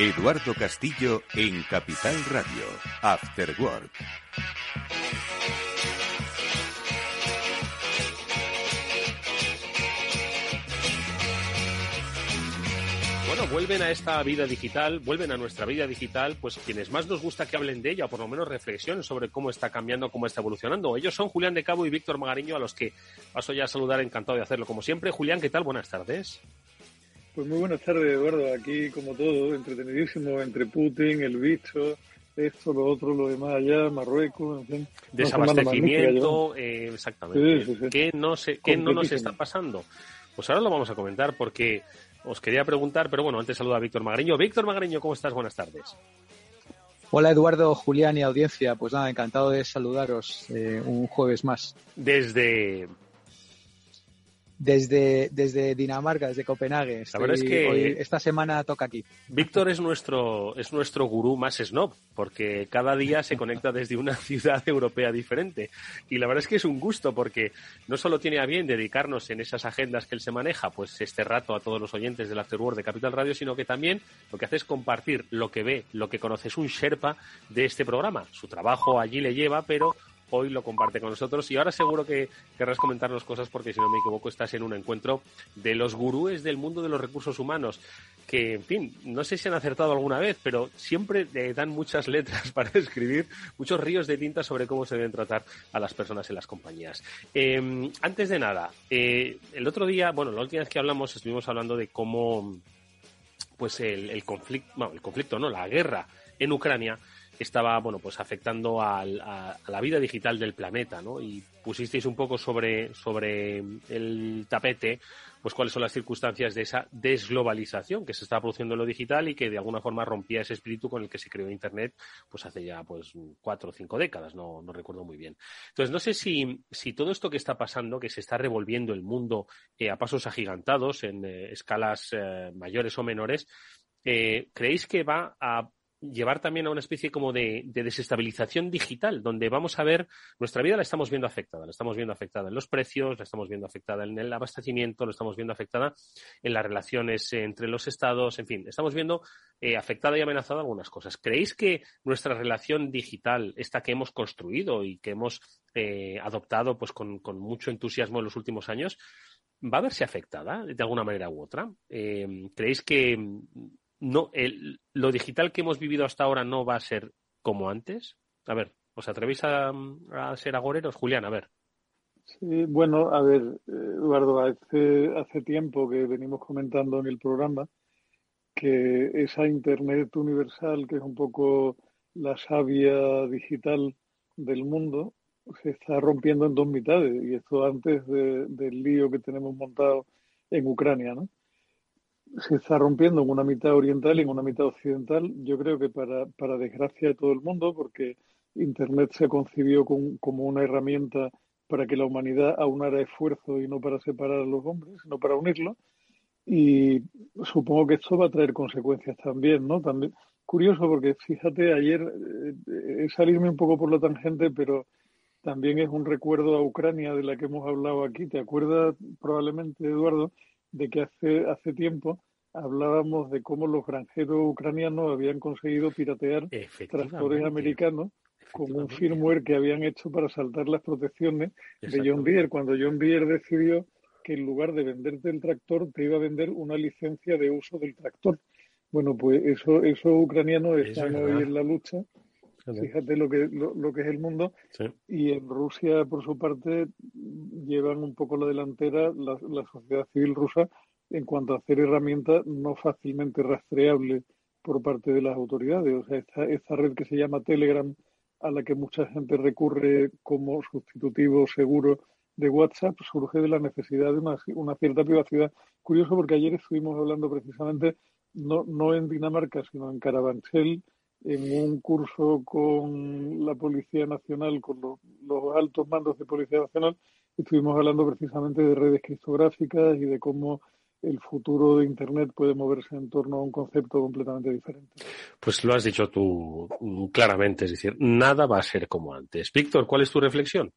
Eduardo Castillo en Capital Radio, After Work. Bueno, vuelven a esta vida digital, vuelven a nuestra vida digital, pues quienes más nos gusta que hablen de ella, o por lo menos reflexionen sobre cómo está cambiando, cómo está evolucionando. Ellos son Julián de Cabo y Víctor Magariño, a los que paso ya a saludar, encantado de hacerlo como siempre. Julián, ¿qué tal? Buenas tardes. Pues muy buenas tardes, Eduardo. Aquí, como todo, entretenidísimo entre Putin, el bicho, esto, lo otro, lo demás allá, Marruecos, en fin. Desabastecimiento, eh, exactamente. ¿Qué, no, se, ¿Qué no nos está pasando? Pues ahora lo vamos a comentar porque os quería preguntar, pero bueno, antes saluda a Víctor Magariño. Víctor Magariño, ¿cómo estás? Buenas tardes. Hola Eduardo, Julián y audiencia. Pues nada, encantado de saludaros eh, un jueves más. Desde desde, desde Dinamarca, desde Copenhague. la verdad es que esta semana toca aquí. Víctor es nuestro, es nuestro gurú más snob, porque cada día se conecta desde una ciudad europea diferente. Y la verdad es que es un gusto, porque no solo tiene a bien dedicarnos en esas agendas que él se maneja, pues este rato a todos los oyentes del Afterword de Capital Radio, sino que también lo que hace es compartir lo que ve, lo que conoce. Es un Sherpa de este programa. Su trabajo allí le lleva, pero hoy lo comparte con nosotros y ahora seguro que querrás comentarnos cosas porque si no me equivoco estás en un encuentro de los gurúes del mundo de los recursos humanos que, en fin, no sé si han acertado alguna vez, pero siempre le dan muchas letras para escribir, muchos ríos de tinta sobre cómo se deben tratar a las personas en las compañías. Em, antes de nada, eh, el otro día, bueno, la última vez que hablamos estuvimos hablando de cómo, pues el, conflicto, bueno, el conflicto, no, la guerra en Ucrania estaba bueno pues afectando a, la vida digital del planeta ¿no? y pusisteis un poco sobre sobre el tapete pues cuáles son las circunstancias de esa desglobalización que se está produciendo en lo digital y que de alguna forma rompía ese espíritu con el que se creó internet pues hace ya pues cuatro o cinco décadas no, no recuerdo muy bien entonces no sé si, si todo esto que está pasando que se está revolviendo el mundo eh, a pasos agigantados en eh, escalas eh, mayores o menores creéis que va a llevar también a una especie como de, desestabilización digital, donde vamos a ver, nuestra vida la estamos viendo afectada, la estamos viendo afectada en los precios, la estamos viendo afectada en el abastecimiento, la estamos viendo afectada en las relaciones entre los estados, en fin, estamos viendo eh, afectada y amenazada algunas cosas. ¿Creéis que nuestra relación digital, esta que hemos construido y que hemos eh, adoptado pues con, mucho entusiasmo en los últimos años, va a verse afectada de alguna manera u otra? Eh, ¿Creéis que no, el, lo digital que hemos vivido hasta ahora no va a ser como antes. A ver, ¿os atrevéis a, ser agoreros? Julián, a ver. Sí, bueno, a ver, Eduardo, hace, hace tiempo que venimos comentando en el programa que esa Internet universal, que es un poco la savia digital del mundo, se está rompiendo en dos mitades. Y esto antes del lío que tenemos montado en Ucrania, ¿no? Se está rompiendo en una mitad oriental y en una mitad occidental. Yo creo que para, para desgracia de todo el mundo, porque Internet se concibió como una herramienta para que la humanidad aunara esfuerzo y no para separar a los hombres, sino para unirlos. Y supongo que esto va a traer consecuencias también, ¿no? También curioso porque fíjate, ayer eh, salirme un poco por la tangente, pero también es un recuerdo a Ucrania de la que hemos hablado aquí. ¿Te acuerdas probablemente, Eduardo? De que hace, hace tiempo hablábamos de cómo los granjeros ucranianos habían conseguido piratear tractores americanos con un firmware que habían hecho para saltar las protecciones de John Deere, cuando John Deere decidió que en lugar de venderte el tractor te iba a vender una licencia de uso del tractor. Bueno, pues eso, esos ucranianos están hoy en la lucha Fíjate lo que, lo, que es el mundo. Y en Rusia, por su parte, llevan un poco la delantera la, sociedad civil rusa en cuanto a hacer herramientas no fácilmente rastreables por parte de las autoridades. O sea, esta, esta red que se llama Telegram, a la que mucha gente recurre como sustitutivo seguro de WhatsApp, surge de la necesidad de una, una cierta privacidad. Curioso porque ayer estuvimos hablando precisamente, no, no en Dinamarca, sino en Carabanchel, en un curso con la Policía Nacional, con los, altos mandos de Policía Nacional, estuvimos hablando precisamente de redes criptográficas y de cómo el futuro de Internet puede moverse en torno a un concepto completamente diferente. Pues lo has dicho tú claramente, es decir, nada va a ser como antes. Víctor, ¿cuál es tu reflexión?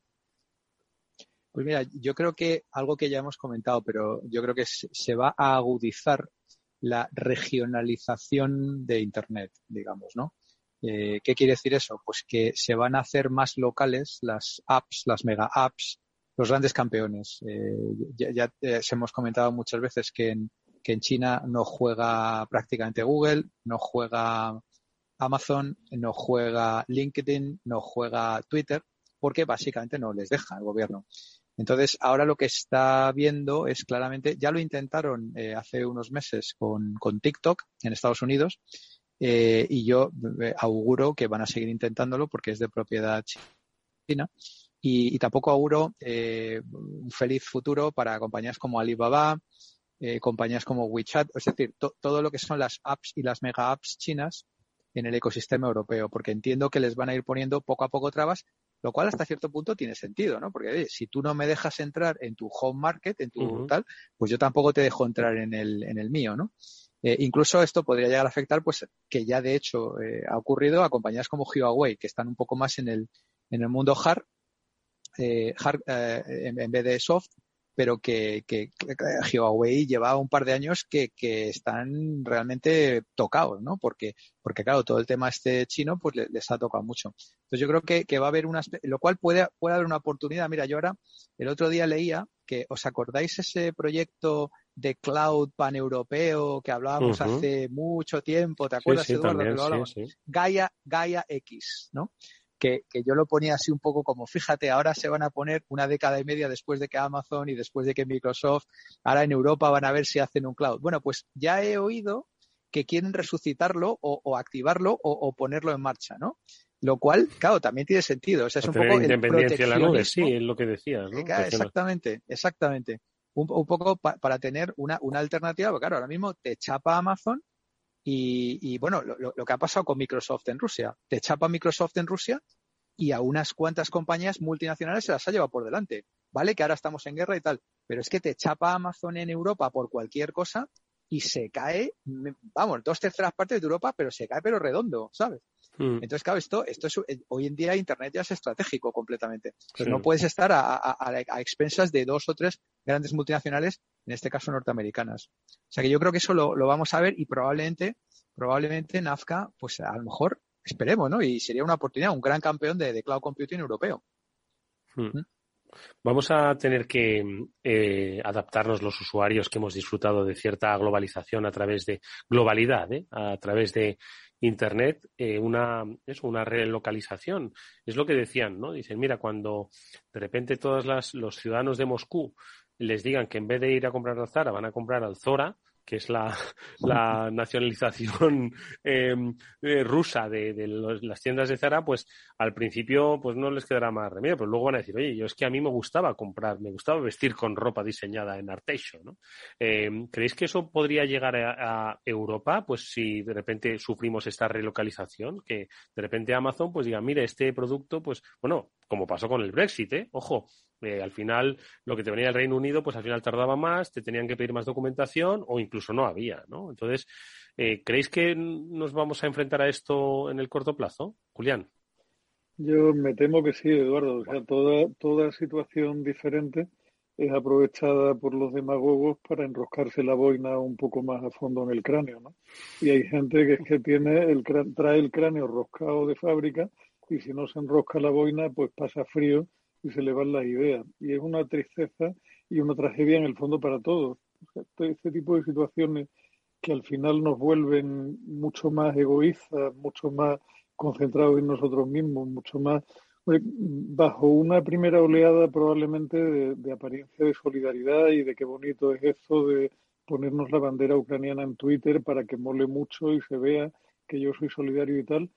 Pues mira, yo creo que algo que ya hemos comentado, pero yo creo que se va a agudizar la regionalización de Internet, digamos, ¿no? Eh, ¿Qué quiere decir eso? Pues que se van a hacer más locales las apps, las mega apps, los grandes campeones. Eh, ya, ya eh, hemos comentado muchas veces que en, que en China no juega prácticamente Google, no juega Amazon, no juega LinkedIn, no juega Twitter, porque básicamente no les deja el gobierno. Entonces, ahora lo que está viendo es claramente, ya lo intentaron eh, hace unos meses con, con, TikTok en Estados Unidos, eh, y yo eh, auguro que van a seguir intentándolo porque es de propiedad china. Y, tampoco auguro eh, un feliz futuro para compañías como Alibaba, compañías como WeChat, es decir, to, todo lo que son las apps y las mega apps chinas en el ecosistema europeo, porque entiendo que les van a ir poniendo poco a poco trabas lo cual hasta cierto punto tiene sentido, ¿no? Porque oye, si tú no me dejas entrar en tu home market, en tu uh -huh. tal, pues yo tampoco te dejo entrar en el, en el mío, ¿no? Eh, incluso esto podría llegar a afectar, pues, que ya de hecho eh, ha ocurrido a compañías como Huawei, que están un poco más en el, en el mundo hard, eh, hard en, en, vez de soft, pero que, que, que, Huawei lleva un par de años que, que están realmente tocados, ¿no? Porque, porque claro, todo el tema este chino pues les, les ha tocado mucho. Entonces yo creo que, que va a haber una, lo cual puede, puede haber una oportunidad. Mira, yo ahora, el otro día leía que, ¿os acordáis ese proyecto de cloud paneuropeo que hablábamos uh -huh. hace mucho tiempo? ¿Te acuerdas, sí, sí, Eduardo? También, que lo sí. Gaia, Gaia X, ¿no? Que, que, yo lo ponía así un poco como, fíjate, ahora se van a poner una década y media después de que Amazon y después de que Microsoft, ahora en Europa van a ver si hacen un cloud. Bueno, pues ya he oído que quieren resucitarlo o, o activarlo o, o, ponerlo en marcha, ¿no? Lo cual, claro, también tiene sentido. O sea, es un poco independencia en la nube, sí, es lo que decías, ¿no? Exactamente, exactamente. Un, un poco pa, para tener una, una alternativa, porque claro, ahora mismo te chapa Amazon y, y bueno, lo, lo, que ha pasado con Microsoft en Rusia. Te chapa Microsoft en Rusia y a unas cuantas compañías multinacionales se las ha llevado por delante. Vale que ahora estamos en guerra y tal, pero es que te chapa Amazon en Europa por cualquier cosa y se cae, vamos, dos terceras partes de Europa, pero se cae pero redondo, ¿sabes? Mm. Entonces, claro, esto, esto es, eh, hoy en día Internet ya es estratégico completamente. Sí. No puedes estar a, a, a, expensas de dos o tres grandes multinacionales, en este caso norteamericanas. O sea que yo creo que eso lo, lo vamos a ver y probablemente, probablemente Nazca, pues a lo mejor, esperemos, ¿no? Y sería una oportunidad, un gran campeón de, de cloud computing europeo. Hmm. ¿Mm? Vamos a tener que eh, adaptarnos los usuarios que hemos disfrutado de cierta globalización a través de globalidad, ¿eh? a través de Internet, eh, una, es una relocalización. Es lo que decían, ¿no? Dicen, mira, cuando de repente todos los ciudadanos de Moscú les digan que en vez de ir a comprar al Zara van a comprar al Zora, que es la, nacionalización eh, eh, rusa de, las tiendas de Zara, pues al principio pues no les quedará más remedio, pero luego van a decir, oye, yo es que a mí me gustaba comprar, me gustaba vestir con ropa diseñada en Arteixo, ¿no? Eh, ¿Creéis que eso podría llegar a, a, Europa, pues si de repente sufrimos esta relocalización, que de repente Amazon pues diga, mire, este producto, pues bueno, como pasó con el Brexit, ¿eh? Ojo, eh, al final lo que te venía del Reino Unido, pues al final tardaba más, te tenían que pedir más documentación o incluso no había, ¿no? Entonces, eh, ¿creéis que nos vamos a enfrentar a esto en el corto plazo, Julián? Yo me temo que sí, Eduardo. O sea, toda, toda situación diferente es aprovechada por los demagogos para enroscarse la boina un poco más a fondo en el cráneo, ¿no? Y hay gente que tiene el trae el cráneo roscado de fábrica y si no se enrosca la boina, pues pasa frío y se le van las ideas. Y es una tristeza y una tragedia en el fondo para todos. Este, este tipo de situaciones que al final nos vuelven mucho más egoístas, mucho más concentrados en nosotros mismos, mucho más bajo una primera oleada probablemente de, de, apariencia de solidaridad y de qué bonito es eso de ponernos la bandera ucraniana en Twitter para que mole mucho y se vea que yo soy solidario y tal.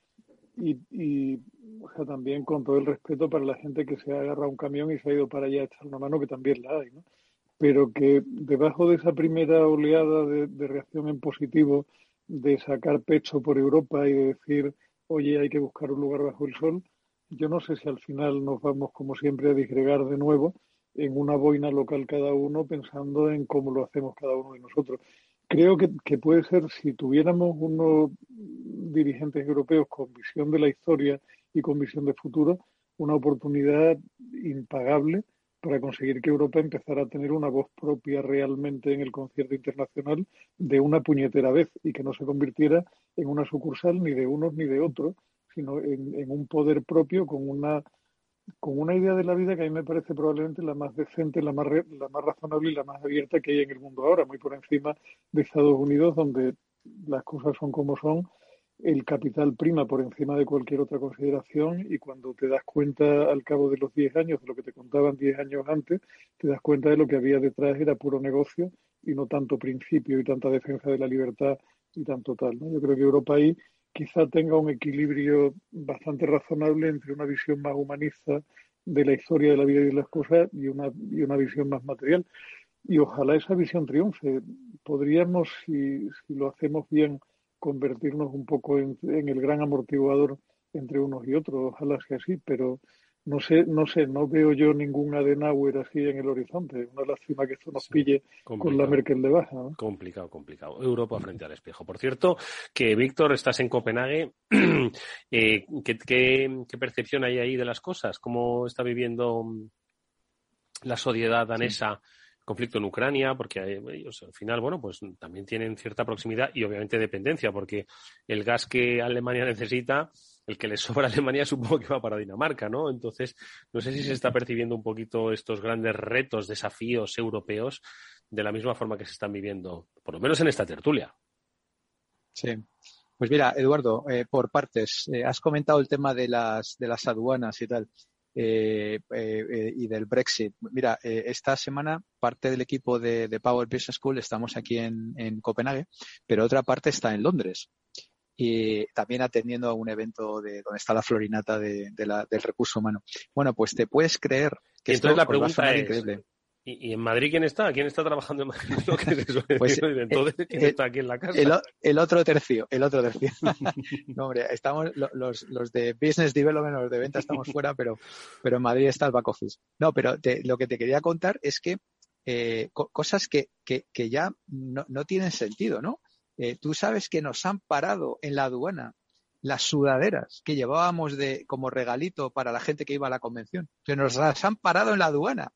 Y, y o sea, también con todo el respeto para la gente que se ha agarrado un camión y se ha ido para allá a echar una mano, que también la hay, ¿no? Pero que debajo de esa primera oleada de, de reacción en positivo, de sacar pecho por Europa y de decir, oye, hay que buscar un lugar bajo el sol, yo no sé si al final nos vamos, como siempre, a disgregar de nuevo en una boina local cada uno, pensando en cómo lo hacemos cada uno de nosotros. Creo que, puede ser, si tuviéramos unos dirigentes europeos con visión de la historia y con visión de futuro, una oportunidad impagable para conseguir que Europa empezara a tener una voz propia realmente en el concierto internacional de una puñetera vez y que no se convirtiera en una sucursal ni de unos ni de otros, sino en, un poder propio con una con una idea de la vida que a mí me parece probablemente la más decente, la más, la más razonable y la más abierta que hay en el mundo ahora, muy por encima de Estados Unidos, donde las cosas son como son el capital prima por encima de cualquier otra consideración y cuando te das cuenta al cabo de los 10 años, de lo que te contaban 10 años antes, te das cuenta de lo que había detrás era puro negocio y no tanto principio y tanta defensa de la libertad y tanto tal. ¿no? Yo creo que Europa ahí quizá tenga un equilibrio bastante razonable entre una visión más humanista de la historia de la vida y de las cosas y una, y una visión más material. Y ojalá esa visión triunfe. Podríamos, si, si lo hacemos bien, convertirnos un poco en, el gran amortiguador entre unos y otros, ojalá sea así, pero no sé, no sé, no veo yo ningún Adenauer así en el horizonte. Una lástima que esto nos pille con la Merkel de baja. Complicado, complicado. Europa frente al espejo. Por cierto, que Víctor, estás en Copenhague. eh, ¿qué, qué, percepción hay ahí de las cosas? ¿Cómo está viviendo la sociedad danesa? conflicto en Ucrania, porque ellos al final, bueno, pues también tienen cierta proximidad y obviamente dependencia, porque el gas que Alemania necesita, el que le sobra a Alemania, supongo que va para Dinamarca, ¿no? Entonces, no sé si se está percibiendo un poquito estos grandes retos, desafíos europeos de la misma forma que se están viviendo, por lo menos en esta tertulia. Sí. Pues mira, Eduardo, eh, por partes, eh, has comentado el tema de las, de las aduanas y tal. Eh, y del Brexit. Mira, esta semana parte del equipo de, Power Business School estamos aquí en, Copenhague, pero otra parte está en Londres y también atendiendo a un evento de donde está la florinata de, del recurso humano. Bueno, pues te puedes creer que esto la pregunta es, increíble. ¿Y, en Madrid quién está? ¿Quién está trabajando en Madrid? pues, Entonces, ¿quién está aquí en la casa? El, otro tercio, el otro tercio. no, hombre, estamos los, los, de Business Development, los de venta estamos fuera, pero, pero en Madrid está el back office. No, pero lo que te quería contar es que eh, cosas que, que, que ya no, no, tienen sentido, ¿no? Eh, tú sabes que nos han parado en la aduana las sudaderas que llevábamos de como regalito para la gente que iba a la convención. Que nos las han parado en la aduana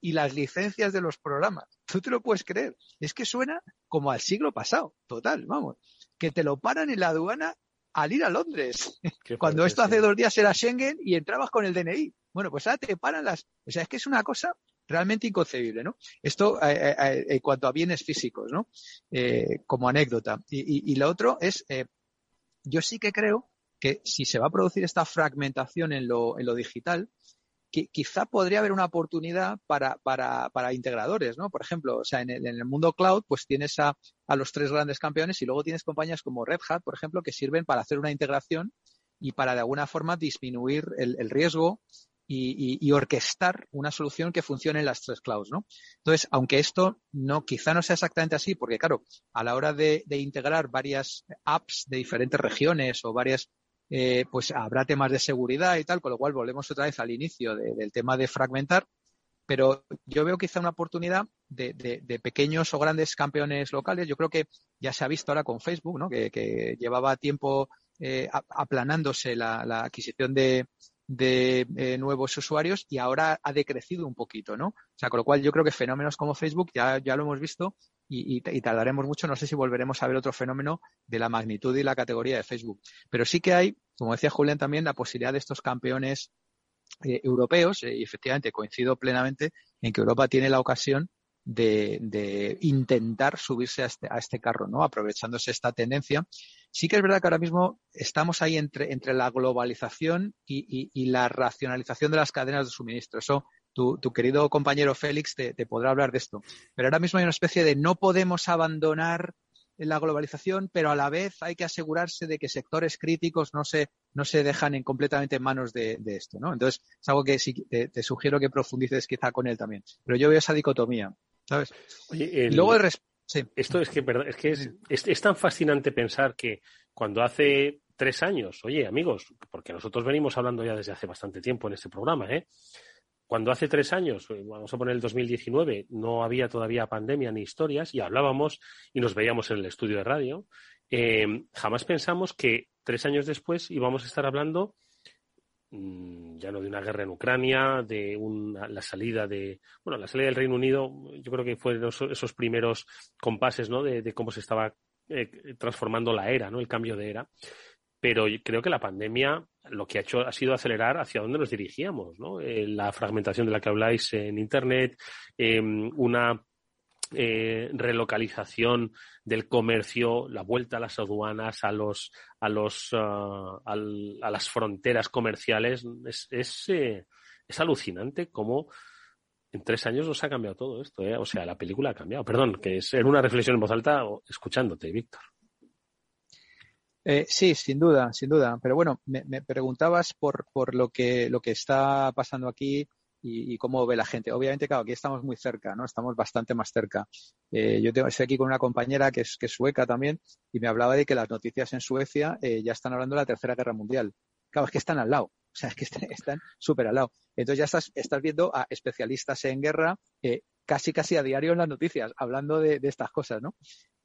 y las licencias de los programas. Tú te lo puedes creer. Es que suena como al siglo pasado, total, vamos. Que te lo paran en la aduana al ir a Londres. Cuando esto hace dos días era Schengen y entrabas con el DNI. Bueno, pues ahora te paran las. O sea, es que es una cosa realmente inconcebible, ¿no? Esto eh, eh, eh, en cuanto a bienes físicos, ¿no? como anécdota. Y, lo otro es, yo sí que creo que si se va a producir esta fragmentación en lo, en lo digital, quizá podría haber una oportunidad para, para, para integradores, ¿no? Por ejemplo, o sea, en el, en el mundo cloud, pues tienes a, los tres grandes campeones y luego tienes compañías como Red Hat, por ejemplo, que sirven para hacer una integración y para de alguna forma disminuir el riesgo y, orquestar una solución que funcione en las tres clouds, ¿no? Entonces, aunque esto no, quizá no sea exactamente así, porque claro, a la hora de, de integrar varias apps de diferentes regiones o varias eh, pues habrá temas de seguridad y tal, con lo cual volvemos otra vez al inicio del tema de fragmentar. Pero yo veo quizá una oportunidad de, pequeños o grandes campeones locales. Yo creo que ya se ha visto ahora con Facebook, ¿no? que, llevaba tiempo eh, aplanándose la, adquisición de, eh, nuevos usuarios y ahora ha decrecido un poquito, ¿no? O sea, con lo cual yo creo que fenómenos como Facebook ya, ya lo hemos visto y, tardaremos mucho. No sé si volveremos a ver otro fenómeno de la magnitud y la categoría de Facebook. Pero sí que hay, como decía Julián también, la posibilidad de estos campeones eh, europeos, eh, y efectivamente coincido plenamente en que Europa tiene la ocasión de, intentar subirse a este, a este, carro, ¿no? Aprovechándose esta tendencia. Sí que es verdad que ahora mismo estamos ahí entre, la globalización y, y la racionalización de las cadenas de suministro. Eso tu, querido compañero Félix te, podrá hablar de esto. Pero ahora mismo hay una especie de no podemos abandonar la globalización, pero a la vez hay que asegurarse de que sectores críticos no se, no se dejan en completamente en manos de, esto, ¿no? Entonces, es algo que sí, te, sugiero que profundices quizá con él también. Pero yo veo esa dicotomía, ¿sabes? Oye, luego Esto es que, es, que es, es, tan fascinante pensar que cuando hace tres años, oye, amigos, porque nosotros venimos hablando ya desde hace bastante tiempo en este programa, ¿eh? cuando hace tres años, eh, vamos a poner el 2019, no había todavía pandemia ni historias y hablábamos y nos veíamos en el estudio de radio, eh, jamás pensamos que tres años después íbamos a estar hablando ya no de una guerra en Ucrania, de la salida de, bueno, la salida del Reino Unido, yo creo que fueron esos, primeros compases, ¿no? De, cómo se estaba eh, transformando la era, ¿no? El cambio de era. Pero creo que la pandemia lo que ha hecho ha sido acelerar hacia dónde nos dirigíamos, ¿no? Eh, la fragmentación de la que habláis en Internet, em, una eh, relocalización del comercio, la vuelta a las aduanas, a los a los ah, a las fronteras comerciales es es, eh, es alucinante cómo en tres años nos ha cambiado todo esto, ¿eh? o sea, la película ha cambiado. Perdón, que es una reflexión en voz alta escuchándote, Víctor. Eh, sí, sin duda, sin duda. Pero bueno, me, me preguntabas por, por lo que lo que está pasando aquí y, cómo ve la gente. Obviamente, claro, aquí estamos muy cerca, ¿no? Estamos bastante más cerca. Eh, yo tengo, estoy aquí con una compañera que es, que es sueca también y me hablaba de que las noticias en Suecia eh, ya están hablando de la Tercera Guerra Mundial. Claro, es que están al lado. O sea, es que están súper al lado. Entonces ya estás, estás viendo a especialistas en guerra eh, casi casi a diario en las noticias, hablando de, de, estas cosas, ¿no?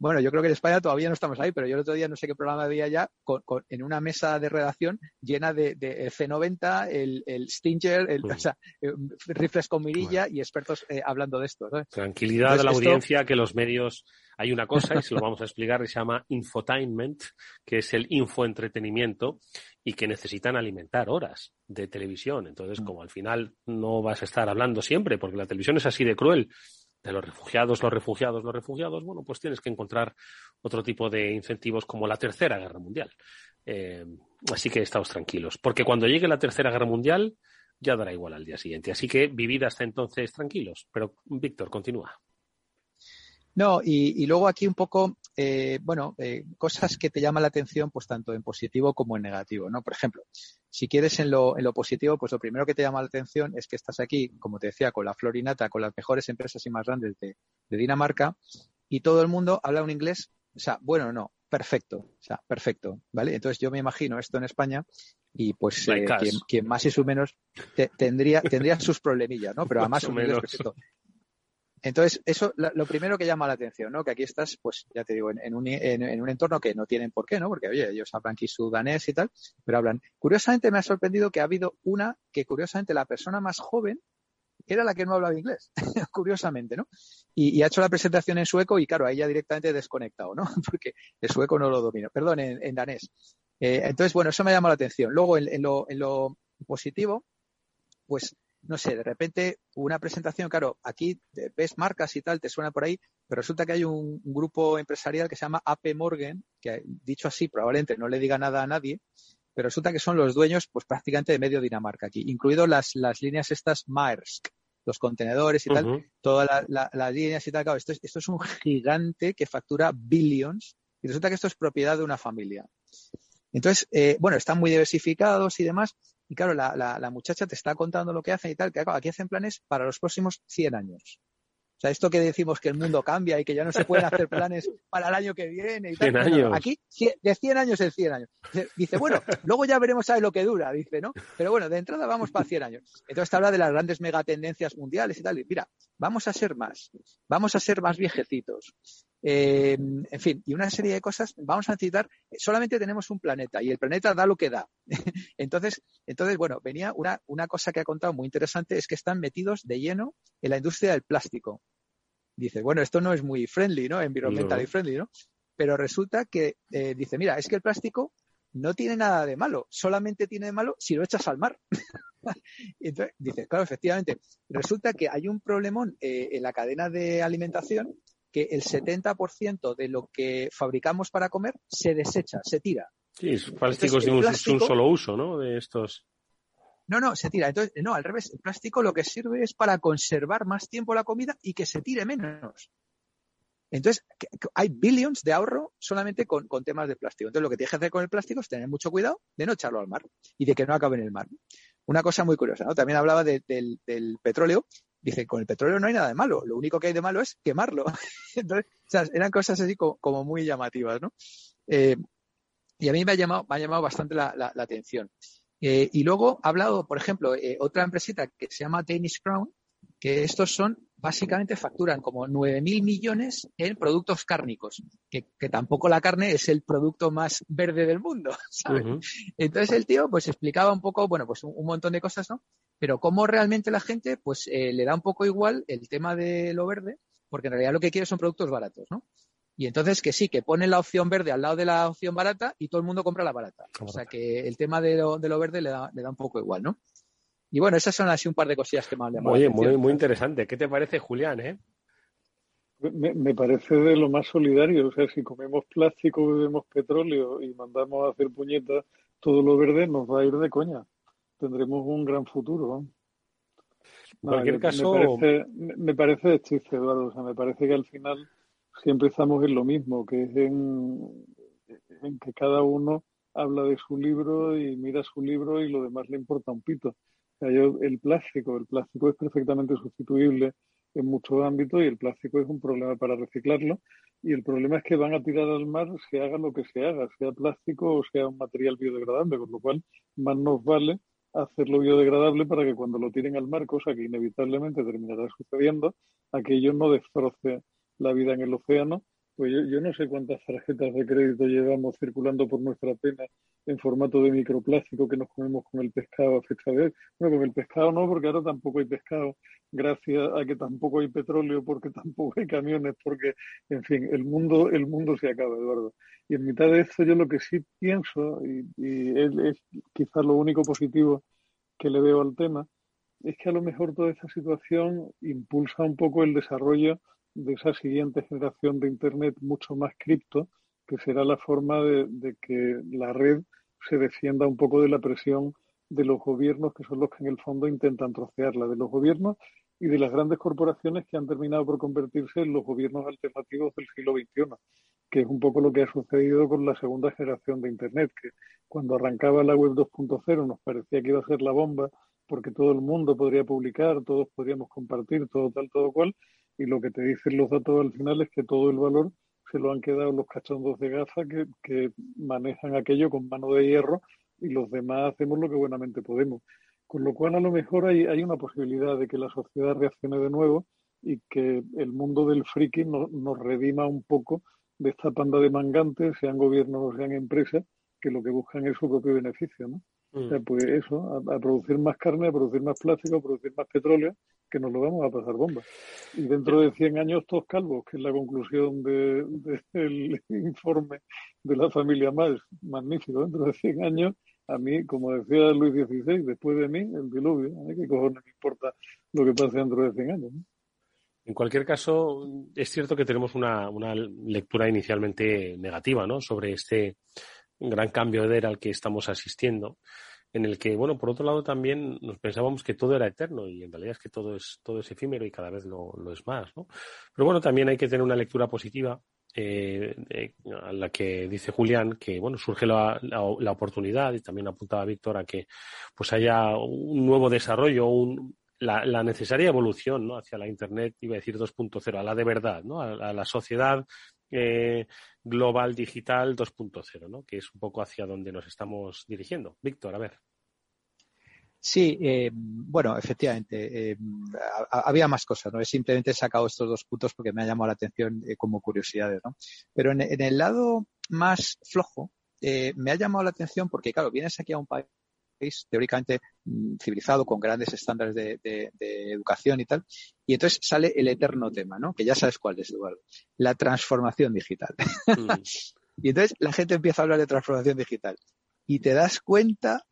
Bueno, yo creo que en España todavía no estamos ahí, pero yo el otro día no sé qué programa había ya con, en una mesa de redacción llena de, de C90, el, el Stinger, el, o sea, eh, rifles con mirilla y expertos eh, hablando de esto. Tranquilidad de la audiencia, que los medios hay una cosa, y se lo vamos a explicar, que se llama infotainment, que es el infoentretenimiento, y que necesitan alimentar horas de televisión. Entonces, mm. como al final no vas a estar hablando siempre, porque la televisión es así de cruel, de los refugiados, los refugiados, los refugiados, bueno, pues tienes que encontrar otro tipo de incentivos como la Tercera Guerra Mundial. Eh, así que estamos tranquilos, porque cuando llegue la Tercera Guerra Mundial ya dará igual al día siguiente. Así que vivid hasta entonces tranquilos. Pero, Víctor, continúa. No, y, luego aquí un poco, eh, bueno, eh, cosas que te llaman la atención, pues tanto en positivo como en negativo, ¿no? Por ejemplo, si quieres en lo, en lo positivo, pues lo primero que te llama la atención es que estás aquí, como te decía, con la Florinata, con las mejores empresas y más grandes de, Dinamarca, y todo el mundo habla un inglés, o sea, bueno, no, perfecto, o sea, perfecto, ¿vale? Entonces yo me imagino esto en España y pues eh, quien, más y su menos tendría, tendría sus problemillas, ¿no? Pero además un inglés perfecto. Entonces, eso lo primero que llama la atención, ¿no? Que aquí estás, pues ya te digo, en, un, en, un, entorno que no tienen por qué, ¿no? Porque, oye, ellos hablan aquí su danés y tal, pero hablan. Curiosamente me ha sorprendido que ha habido una que, curiosamente, la persona más joven era la que no hablaba inglés, curiosamente, ¿no? Y, ha hecho la presentación en sueco y, claro, ahí ya directamente desconectado, ¿no? Porque el sueco no lo domino, perdón, en, danés. Eh, entonces, bueno, eso me ha llamado la atención. Luego, en, lo, en lo positivo, pues no sé, de repente una presentación, claro, aquí ves marcas y tal, te suena por ahí, pero resulta que hay un, grupo empresarial que se llama AP Morgan, que dicho así probablemente no le diga nada a nadie, pero resulta que son los dueños pues prácticamente de medio Dinamarca aquí, incluido las, las líneas estas Maersk, los contenedores y tal, todas las líneas y tal, claro, esto es, esto es un gigante que factura billions y resulta que esto es propiedad de una familia. Entonces, eh, bueno, están muy diversificados y demás, y claro, la, la, muchacha te está contando lo que hacen y tal, que aquí hacen planes para los próximos 100 años. O sea, esto que decimos que el mundo cambia y que ya no se pueden hacer planes para el año que viene y tal. 100 años. Aquí, de 100 años en 100 años. Dice, bueno, luego ya veremos a lo que dura, dice, ¿no? Pero bueno, de entrada vamos para 100 años. Entonces te habla de las grandes megatendencias mundiales y tal. Y mira, vamos a ser más, vamos a ser más viejecitos. Eh, en fin, y una serie de cosas. Vamos a necesitar, solamente tenemos un planeta y el planeta da lo que da. entonces, entonces, bueno, venía una, una cosa que ha contado muy interesante, es que están metidos de lleno en la industria del plástico. Dice, bueno, esto no es muy friendly, ¿no? Environmentally friendly, ¿no? Pero resulta que eh, dice, mira, es que el plástico no tiene nada de malo, solamente tiene de malo si lo echas al mar. entonces, dice, claro, efectivamente, resulta que hay un problemón eh, en la cadena de alimentación que el 70% de lo que fabricamos para comer se desecha, se tira. Sí, plásticos de un, solo uso, ¿no? De estos. No, no, se tira. Entonces, no, al revés. El plástico lo que sirve es para conservar más tiempo la comida y que se tire menos. Entonces, hay billions de ahorro solamente con, temas de plástico. Entonces, lo que tienes que hacer con el plástico es tener mucho cuidado de no echarlo al mar y de que no acabe en el mar. Una cosa muy curiosa, ¿no? También hablaba del, del, petróleo dice, con el petróleo no hay nada de malo, lo único que hay de malo es quemarlo. Entonces, o sea, eran cosas así como, muy llamativas, ¿no? Eh, y a mí me ha llamado, me ha llamado bastante la, atención. Eh, y luego ha hablado, por ejemplo, eh, otra empresita que se llama Danish Crown, que estos son, básicamente facturan como 9.000 millones en productos cárnicos, que, tampoco la carne es el producto más verde del mundo, ¿sabes? Entonces el tío pues explicaba un poco, bueno, pues un, montón de cosas, ¿no? Pero cómo realmente la gente pues eh, le da un poco igual el tema de lo verde, porque en realidad lo que quiere son productos baratos, ¿no? Y entonces que sí, que ponen la opción verde al lado de la opción barata y todo el mundo compra la barata. O sea que el tema de lo, de lo verde le da, le da un poco igual, ¿no? Y bueno, esas son así un par de cosillas que me han llamado. Oye, muy, muy interesante. ¿Qué te parece, Julián? Eh? Me, parece de lo más solidario. O sea, si comemos plástico, bebemos petróleo y mandamos a hacer puñetas todo lo verde, nos va a ir de coña. Tendremos un gran futuro. En cualquier caso. Me parece, me parece de chiste, Eduardo. O sea, me parece que al final siempre estamos en lo mismo, que es en, en que cada uno habla de su libro y mira su libro y lo demás le importa un pito el plástico, el plástico es perfectamente sustituible en muchos ámbitos y el plástico es un problema para reciclarlo. Y el problema es que van a tirar al mar se haga lo que se haga, sea plástico o sea un material biodegradable, con lo cual más nos vale hacerlo biodegradable para que cuando lo tiren al mar, cosa que inevitablemente terminará sucediendo, aquello no destroce la vida en el océano pues yo, no sé cuántas tarjetas de crédito llevamos circulando por nuestra pena en formato de microplástico que nos comemos con el pescado a fecha de hoy. Bueno, con el pescado no, porque ahora tampoco hay pescado, gracias a que tampoco hay petróleo, porque tampoco hay camiones, porque, en fin, el mundo, el mundo se acaba, Eduardo. Y en mitad de esto yo lo que sí pienso, y, y es, quizás lo único positivo que le veo al tema, es que a lo mejor toda esta situación impulsa un poco el desarrollo de esa siguiente generación de Internet mucho más cripto, que será la forma de, que la red se defienda un poco de la presión de los gobiernos, que son los que en el fondo intentan trocearla, de los gobiernos y de las grandes corporaciones que han terminado por convertirse en los gobiernos alternativos del siglo XXI, que es un poco lo que ha sucedido con la segunda generación de Internet, que cuando arrancaba la web 2.0 nos parecía que iba a ser la bomba, porque todo el mundo podría publicar, todos podríamos compartir, todo tal, todo cual, y lo que te dicen los datos al final es que todo el valor se lo han quedado los cachondos de Gaza que, que manejan aquello con mano de hierro y los demás hacemos lo que buenamente podemos. Con lo cual a lo mejor hay, hay una posibilidad de que la sociedad reaccione de nuevo y que el mundo del friki nos redima un poco de esta panda de mangantes, sean gobiernos o sean empresas, que lo que buscan es su propio beneficio, ¿no? Mm. pues eso, a, producir más carne, a producir más plástico, a producir más petróleo, que nos lo vamos a pasar bomba. Y dentro de 100 años todos calvos, que es la conclusión del informe de la familia más magnífico. Dentro de 100 años, a mí, como decía Luis XVI, después de mí, el diluvio. A mí qué cojones me importa lo que pase dentro de 100 años. En cualquier caso, es cierto que tenemos una, una lectura inicialmente negativa ¿no? sobre este un gran cambio de era al que estamos asistiendo, en el que, bueno, por otro lado también nos pensábamos que todo era eterno y en realidad es que todo es, todo es efímero y cada vez lo, es más, ¿no? Pero bueno, también hay que tener una lectura positiva eh, a la que dice Julián que bueno surge la, la, oportunidad y también apuntaba Víctor a que pues haya un nuevo desarrollo un, la, la, necesaria evolución ¿no? hacia la internet iba a decir 2.0 a la de verdad ¿no? a, la sociedad eh, global digital 2.0, ¿no? que es un poco hacia donde nos estamos dirigiendo. Víctor, a ver. Sí, eh, bueno, efectivamente, eh, había más cosas, ¿no? He simplemente sacado estos dos puntos porque me ha llamado la atención como curiosidades, ¿no? Pero en, el lado más flojo, me ha llamado la atención porque, claro, vienes aquí a un país teóricamente mm, civilizado, con grandes estándares de, educación y tal. Y entonces sale el eterno tema, ¿no? Que ya sabes cuál es, Eduardo. La transformación digital. Mm. y entonces la gente empieza a hablar de transformación digital. Y te das cuenta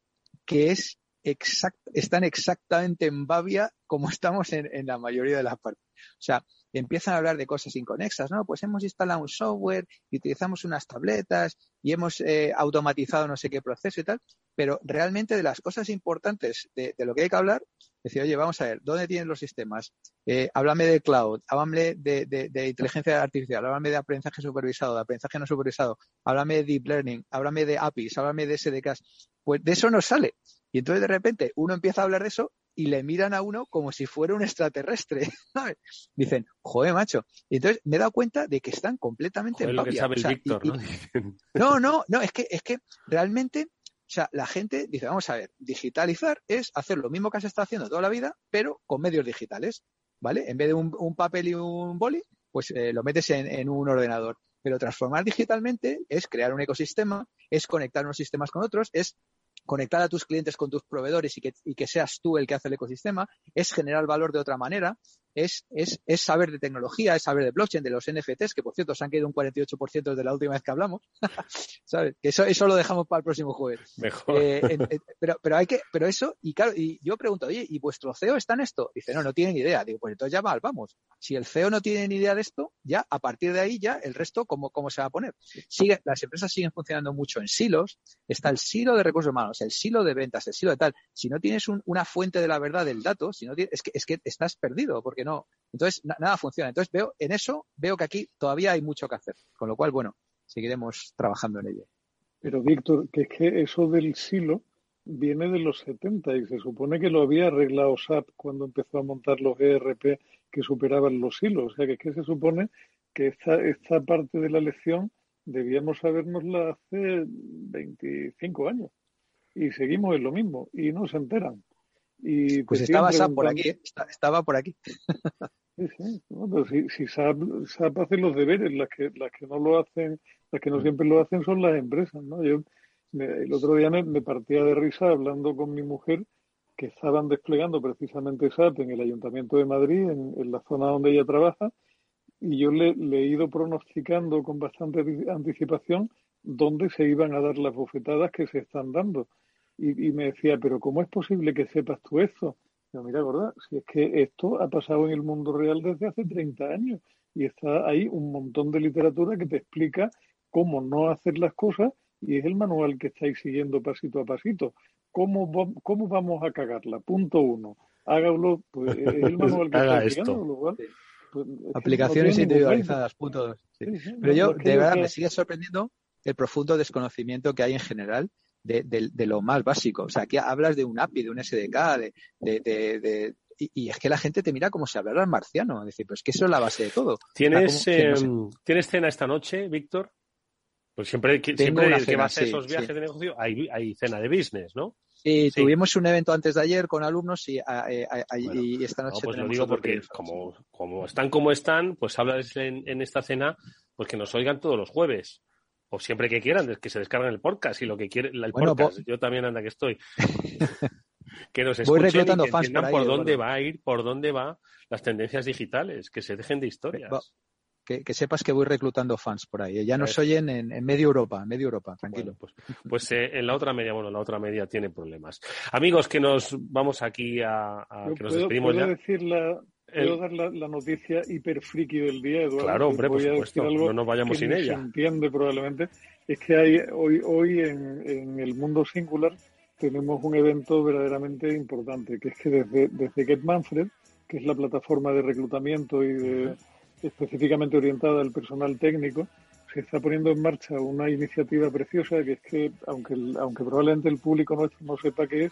que es exact, están exactamente en Babia como estamos en, en la mayoría de las partes. O sea, empiezan a hablar de cosas inconexas, ¿no? Pues hemos instalado un software y utilizamos unas tabletas y hemos eh, automatizado no sé qué proceso y tal, pero realmente de las cosas importantes de, lo que hay que hablar, decir, oye, vamos a ver, ¿dónde tienen los sistemas? Eh, háblame de cloud, háblame de, de, inteligencia artificial, háblame de aprendizaje supervisado, de aprendizaje no supervisado, háblame de deep learning, háblame de APIs, háblame de SDKs. Pues de eso no sale. Y entonces de repente uno empieza a hablar de eso y le miran a uno como si fuera un extraterrestre. Dicen, joder, macho. Y entonces me he dado cuenta de que están completamente en lo que sabe el Víctor, ¿no? no, no, no, es que, es que realmente, o sea, la gente dice, vamos a ver, digitalizar es hacer lo mismo que has estado haciendo toda la vida, pero con medios digitales. ¿vale? En vez de un, papel y un boli, pues eh, lo metes en, un ordenador. Pero transformar digitalmente es crear un ecosistema, es conectar unos sistemas con otros, es conectar a tus clientes con tus proveedores y que, y que seas tú el que hace el ecosistema, es generar valor de otra manera, es, es, es saber de tecnología, es saber de blockchain, de los NFTs, que por cierto se han caído un 48% desde la última vez que hablamos. ¿Sabes? Eso, eso lo dejamos para el próximo jueves. Mejor. Eh, pero, pero hay que, pero eso, y claro, y yo pregunto, oye, ¿y vuestro CEO está en esto? Dice, no, no tienen idea. Digo, pues entonces ya va, vamos. Si el CEO no tiene ni idea de esto, ya a partir de ahí ya el resto, ¿cómo, cómo se va a poner? Sigue, las empresas siguen funcionando mucho en silos. Está el silo de recursos humanos, el silo de ventas, el silo de tal. Si no tienes una fuente de la verdad del dato, si no tienes, es que, es que estás perdido, porque no, entonces, nada funciona. Entonces, veo, en eso veo que aquí todavía hay mucho que hacer. Con lo cual, bueno, seguiremos trabajando en ello. Pero, Víctor, que es que eso del silo viene de los 70 y se supone que lo había arreglado SAP cuando empezó a montar los ERP que superaban los silos. O sea, que es que se supone que esta, esta parte de la lección debíamos sabernosla hace 25 años. Y seguimos en lo mismo y no se enteran. Y pues estaba SAP por aquí, estaba por aquí. Sí, sí. si, si SAP, hace los deberes, las que, las que no lo hacen, las que no mm. siempre lo hacen son las empresas, ¿no? Yo el otro día me, partía de risa hablando con mi mujer que estaban desplegando precisamente SAP en el Ayuntamiento de Madrid, en, la zona donde ella trabaja, y yo le, he ido pronosticando con bastante anticipación dónde se iban a dar las bofetadas que se están dando. Y, y me decía, pero ¿cómo es posible que sepas tú eso? mira, gorda, si es que esto ha pasado en el mundo real desde hace 30 años y está ahí un montón de literatura que te explica cómo no hacer las cosas y es el manual que estáis siguiendo pasito a pasito. ¿Cómo, cómo vamos a cagarla? Punto uno. Hágalo, pues es el manual que estáis siguiendo, pues, Aplicaciones individualizadas, punto dos. Pero yo, de verdad, me sigue sorprendiendo el profundo desconocimiento que hay en general de, lo más básico. O sea, aquí hablas de un API, de un SDK, de, de, y, es que la gente te mira como si hablara marciano. Es decir, pues que eso es la base de todo. ¿Tienes, em, ¿tienes cena esta noche, Víctor? Pues siempre, siempre que vas a esos viajes de negocio hay, hay cena de business, ¿no? Sí, tuvimos un evento antes de ayer con alumnos y, esta noche. No, pues lo digo porque como, como están como están, pues hablas en, en, esta cena, pues que nos oigan todos los jueves o siempre que quieran, que se descarguen el podcast y lo que quieren, el podcast, yo también anda que estoy. que nos escuchen y que entiendan por, dónde va a ir, por dónde va las tendencias digitales, que se dejen de historias. Que, sepas que voy reclutando fans por ahí. ¿eh? Ya nos oyen en, en, medio Europa, medio Europa, tranquilo. pues, pues eh, en la otra media, bueno, la otra media tiene problemas. Amigos, que nos vamos aquí a, que nos despedimos ya. Decir la, Puedo dar la, noticia hiper friki del día, Eduardo. Claro, hombre, por supuesto. no nos vayamos sin ella. Se entiende probablemente. Es que hay hoy, hoy en, el mundo singular tenemos un evento verdaderamente importante, que es que desde, desde Get Manfred, que es la plataforma de reclutamiento y de, específicamente orientada al personal técnico, se está poniendo en marcha una iniciativa preciosa que es que, aunque, aunque probablemente el público nuestro no sepa qué es,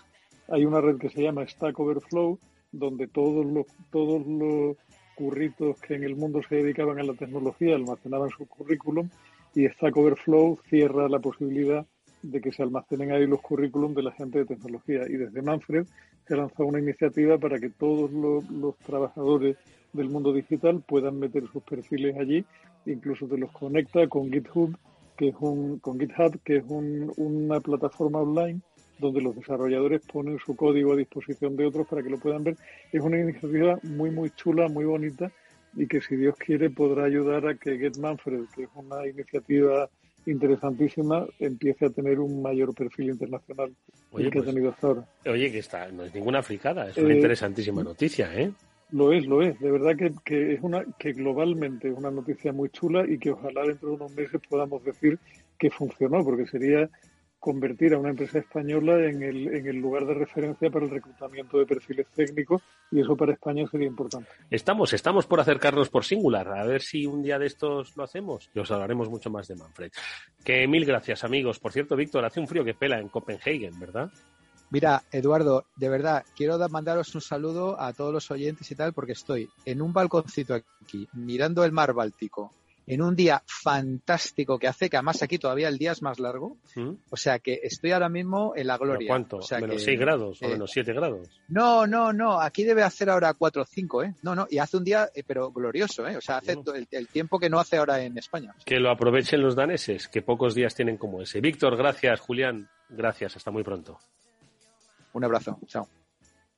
hay una red que se llama Stack Overflow, donde todos los, todos los curritos que en el mundo se dedicaban a la tecnología almacenaban su currículum y Stack Overflow cierra la posibilidad de que se almacenen ahí los currículums de la gente de tecnología. Y desde Manfred se lanzado una iniciativa para que todos los, trabajadores del mundo digital puedan meter sus perfiles allí, incluso te los conecta con GitHub, que es un, con GitHub, que es una plataforma online donde los desarrolladores ponen su código a disposición de otros para que lo puedan ver. Es una iniciativa muy, muy chula, muy bonita y que si Dios quiere podrá ayudar a que Get Manfred, que es una iniciativa interesantísima, empiece a tener un mayor perfil internacional que ha pues, tenido hasta ahora. Oye, que está, no es ninguna fricada, es una eh, interesantísima noticia, ¿eh? Lo es, lo es. De verdad que, que, es una que globalmente es una noticia muy chula y que ojalá dentro de unos meses podamos decir que funcionó, porque sería convertir a una empresa española en el, en el lugar de referencia para el reclutamiento de perfiles técnicos y eso para España sería importante. Estamos, estamos por acercarnos por singular, a ver si un día de estos lo hacemos y os hablaremos mucho más de Manfred. Que mil gracias amigos. Por cierto, Víctor, hace un frío que pela en Copenhagen, ¿verdad? Mira, Eduardo, de verdad, quiero mandaros un saludo a todos los oyentes y tal, porque estoy en un balconcito aquí, mirando el mar Báltico, en un día fantástico que hace, que además aquí todavía el día es más largo. ¿Mm? O sea que estoy ahora mismo en la gloria. ¿Cuánto? O sea ¿Menos que, 6 grados o eh, menos 7 grados? No, no, no. Aquí debe hacer ahora 4 o 5, ¿eh? No, no. Y hace un día, eh, pero glorioso, ¿eh? O sea, hace el tiempo que no hace ahora en España. Que lo aprovechen los daneses, que pocos días tienen como ese. Víctor, gracias. Julián, gracias. Hasta muy pronto. Un abrazo. Chao.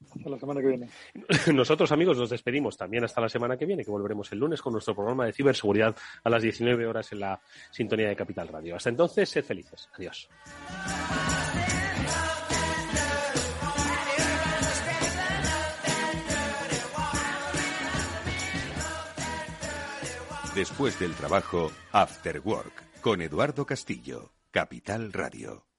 Hasta la semana que viene. Nosotros, amigos, nos despedimos también hasta la semana que viene, que volveremos el lunes con nuestro programa de ciberseguridad a las 19 horas en la sintonía de Capital Radio. Hasta entonces, sed felices. Adiós. Después del trabajo, After Work, con Eduardo Castillo, Capital Radio.